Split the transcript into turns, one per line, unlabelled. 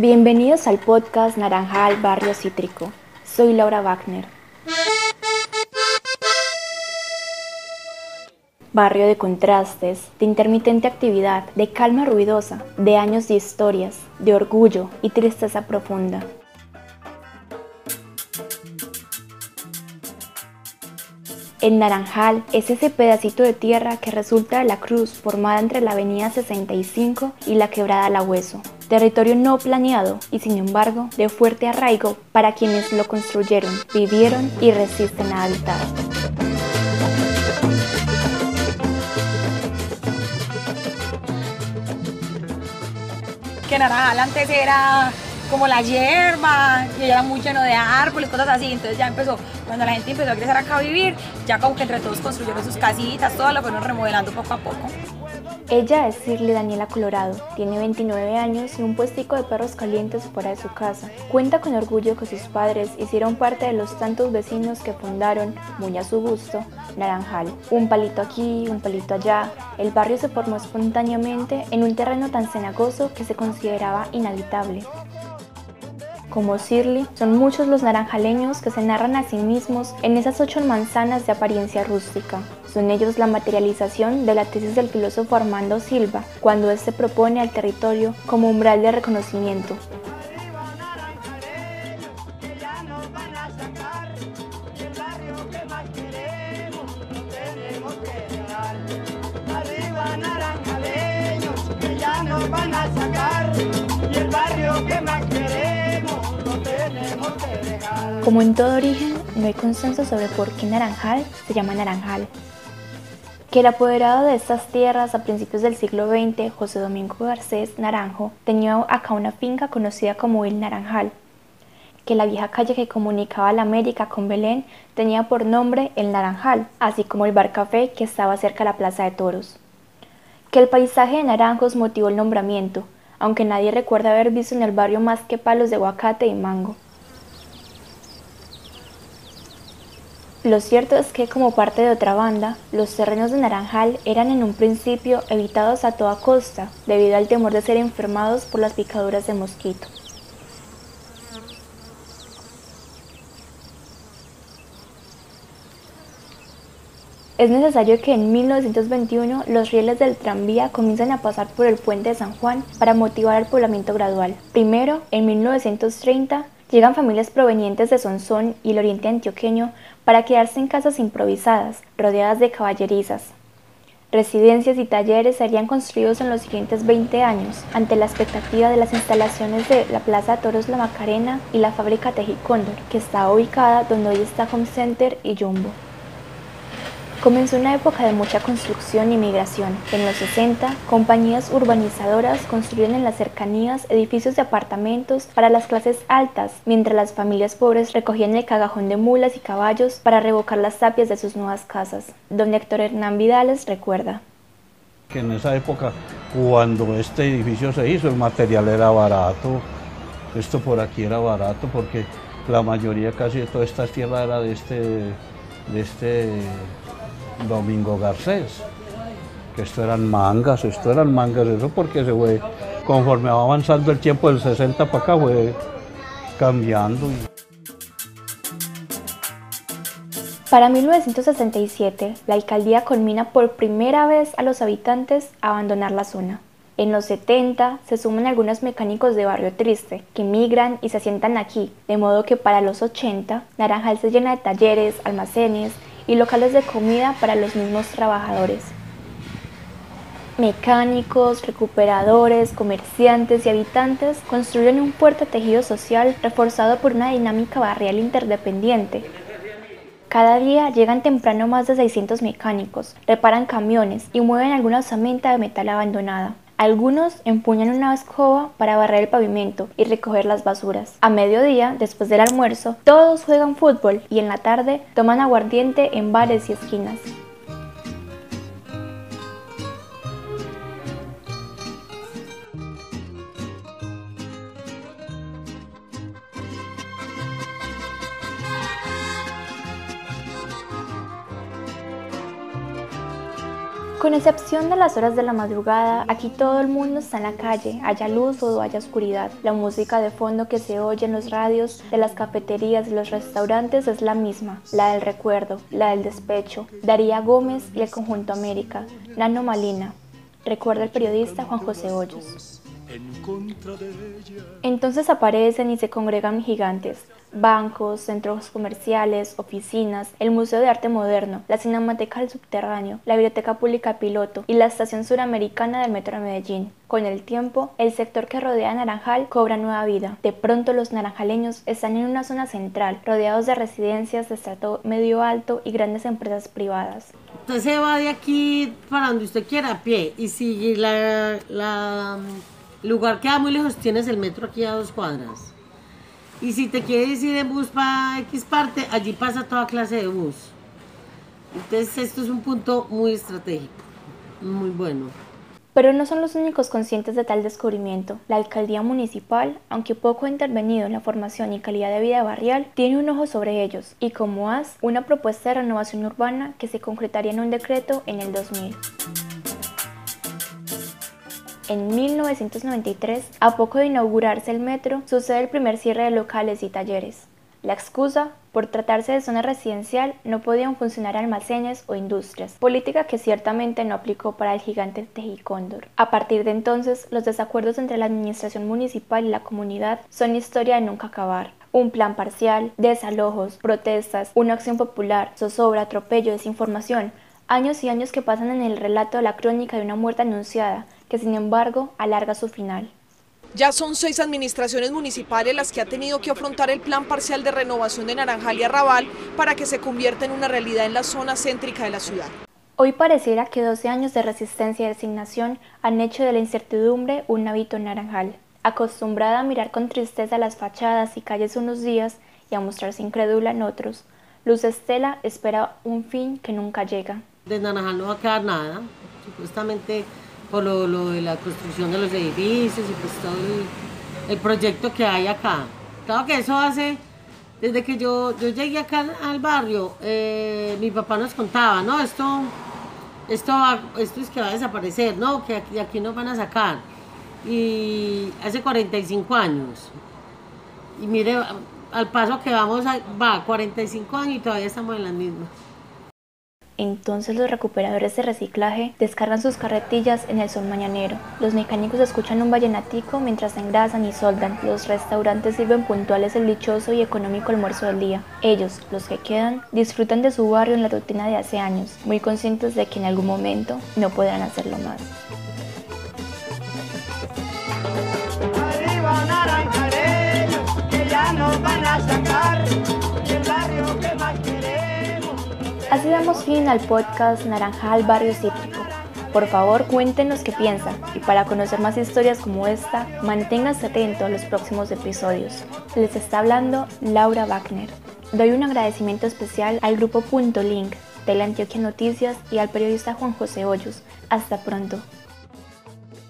Bienvenidos al podcast Naranjal Barrio Cítrico. Soy Laura Wagner. Barrio de contrastes, de intermitente actividad, de calma ruidosa, de años de historias, de orgullo y tristeza profunda. El Naranjal es ese pedacito de tierra que resulta de la cruz formada entre la avenida 65 y la quebrada La Hueso. Territorio no planeado y sin embargo de fuerte arraigo para quienes lo construyeron, vivieron y resisten a habitar.
Que Naranjal antes era como la hierba, y era muy lleno de árboles, cosas así. Entonces ya empezó, cuando la gente empezó a crecer acá a vivir, ya como que entre todos construyeron sus casitas, todo lo fueron remodelando poco a poco.
Ella es Shirley Daniela Colorado, tiene 29 años y un puestico de perros calientes fuera de su casa. Cuenta con orgullo que sus padres hicieron parte de los tantos vecinos que fundaron, muy a su gusto, Naranjal. Un palito aquí, un palito allá, el barrio se formó espontáneamente en un terreno tan cenagoso que se consideraba inhabitable. Como Shirley, son muchos los naranjaleños que se narran a sí mismos en esas ocho manzanas de apariencia rústica. Son ellos la materialización de la tesis del filósofo Armando Silva, cuando éste propone al territorio como umbral de reconocimiento. Como en todo origen, no hay consenso sobre por qué Naranjal se llama Naranjal. Que el apoderado de estas tierras a principios del siglo XX, José Domingo Garcés Naranjo, tenía acá una finca conocida como El Naranjal. Que la vieja calle que comunicaba la América con Belén tenía por nombre El Naranjal, así como el bar café que estaba cerca de la Plaza de Toros. Que el paisaje de naranjos motivó el nombramiento, aunque nadie recuerda haber visto en el barrio más que palos de aguacate y mango. Lo cierto es que como parte de otra banda, los terrenos de Naranjal eran en un principio evitados a toda costa debido al temor de ser enfermados por las picaduras de mosquito. Es necesario que en 1921 los rieles del tranvía comiencen a pasar por el puente de San Juan para motivar el poblamiento gradual. Primero, en 1930, llegan familias provenientes de Sonsón y el oriente antioqueño para quedarse en casas improvisadas, rodeadas de caballerizas. Residencias y talleres serían construidos en los siguientes 20 años, ante la expectativa de las instalaciones de la Plaza Toros La Macarena y la fábrica Tejicóndor, que está ubicada donde hoy está Home Center y Jumbo. Comenzó una época de mucha construcción y migración. En los 60, compañías urbanizadoras construyeron en las cercanías edificios de apartamentos para las clases altas, mientras las familias pobres recogían el cagajón de mulas y caballos para revocar las tapias de sus nuevas casas. Don Héctor Hernán Vidales recuerda.
Que en esa época, cuando este edificio se hizo, el material era barato, esto por aquí era barato porque la mayoría casi de toda esta tierra era de este, de este Domingo Garcés, que esto eran mangas, esto eran mangas, eso porque se fue, conforme va avanzando el tiempo del 60 para acá, fue cambiando.
Para 1967, la alcaldía culmina por primera vez a los habitantes a abandonar la zona. En los 70 se suman algunos mecánicos de Barrio Triste que migran y se asientan aquí, de modo que para los 80 Naranjal se llena de talleres, almacenes y locales de comida para los mismos trabajadores. Mecánicos, recuperadores, comerciantes y habitantes construyen un fuerte tejido social reforzado por una dinámica barrial interdependiente. Cada día llegan temprano más de 600 mecánicos, reparan camiones y mueven alguna osamenta de metal abandonada. Algunos empuñan una escoba para barrer el pavimento y recoger las basuras. A mediodía, después del almuerzo, todos juegan fútbol y en la tarde toman aguardiente en bares y esquinas. Con excepción de las horas de la madrugada, aquí todo el mundo está en la calle, haya luz o haya oscuridad. La música de fondo que se oye en los radios de las cafeterías y los restaurantes es la misma, la del recuerdo, la del despecho. Daría Gómez y el Conjunto América, Nano Malina, recuerda el periodista Juan José Hoyos. Entonces aparecen y se congregan gigantes, bancos, centros comerciales, oficinas, el Museo de Arte Moderno, la Cinemateca del Subterráneo, la Biblioteca Pública Piloto y la Estación Suramericana del Metro de Medellín. Con el tiempo, el sector que rodea Naranjal cobra nueva vida. De pronto los naranjaleños están en una zona central, rodeados de residencias de estrato medio alto y grandes empresas privadas.
Usted se va de aquí para donde usted quiera a pie y si la mm, lugar queda muy lejos, tienes el metro aquí a dos cuadras. Y si te quieres ir en bus para X parte, allí pasa toda clase de bus. Entonces esto es un punto muy estratégico, muy bueno.
Pero no son los únicos conscientes de tal descubrimiento. La alcaldía municipal, aunque poco ha intervenido en la formación y calidad de vida barrial, tiene un ojo sobre ellos y como has, una propuesta de renovación urbana que se concretaría en un decreto en el 2000 en 1993, a poco de inaugurarse el metro, sucede el primer cierre de locales y talleres. La excusa, por tratarse de zona residencial, no podían funcionar almacenes o industrias, política que ciertamente no aplicó para el gigante Tejicóndor. A partir de entonces, los desacuerdos entre la administración municipal y la comunidad son historia de nunca acabar. Un plan parcial, desalojos, protestas, una acción popular, zozobra, atropello, desinformación, años y años que pasan en el relato de la crónica de una muerte anunciada, que sin embargo alarga su final.
Ya son seis administraciones municipales las que ha tenido que afrontar el plan parcial de renovación de Naranjal y Arrabal para que se convierta en una realidad en la zona céntrica de la ciudad.
Hoy pareciera que 12 años de resistencia y resignación han hecho de la incertidumbre un hábito en Naranjal. Acostumbrada a mirar con tristeza las fachadas y calles unos días y a mostrarse incrédula en otros, Luz Estela espera un fin que nunca llega.
De Naranjal no va a quedar nada. Supuestamente por lo, de la construcción de los edificios y pues todo el, proyecto que hay acá. Claro que eso hace, desde que yo, yo llegué acá al barrio, eh, mi papá nos contaba, no, esto, esto, esto es que va a desaparecer, no, que aquí, aquí nos van a sacar. Y hace 45 años. Y mire, al paso que vamos, va 45 años y todavía estamos en las mismas.
Entonces los recuperadores de reciclaje descargan sus carretillas en el sol mañanero. Los mecánicos escuchan un vallenatico mientras engrasan y soldan. Los restaurantes sirven puntuales el dichoso y económico almuerzo del día. Ellos, los que quedan, disfrutan de su barrio en la rutina de hace años, muy conscientes de que en algún momento no podrán hacerlo más. Damos fin al podcast Naranjal Barrio Cítrico. Por favor, cuéntenos qué piensan y para conocer más historias como esta, manténganse atentos a los próximos episodios. Les está hablando Laura Wagner. Doy un agradecimiento especial al grupo Punto Link de la Antioquia Noticias y al periodista Juan José Hoyos. Hasta pronto.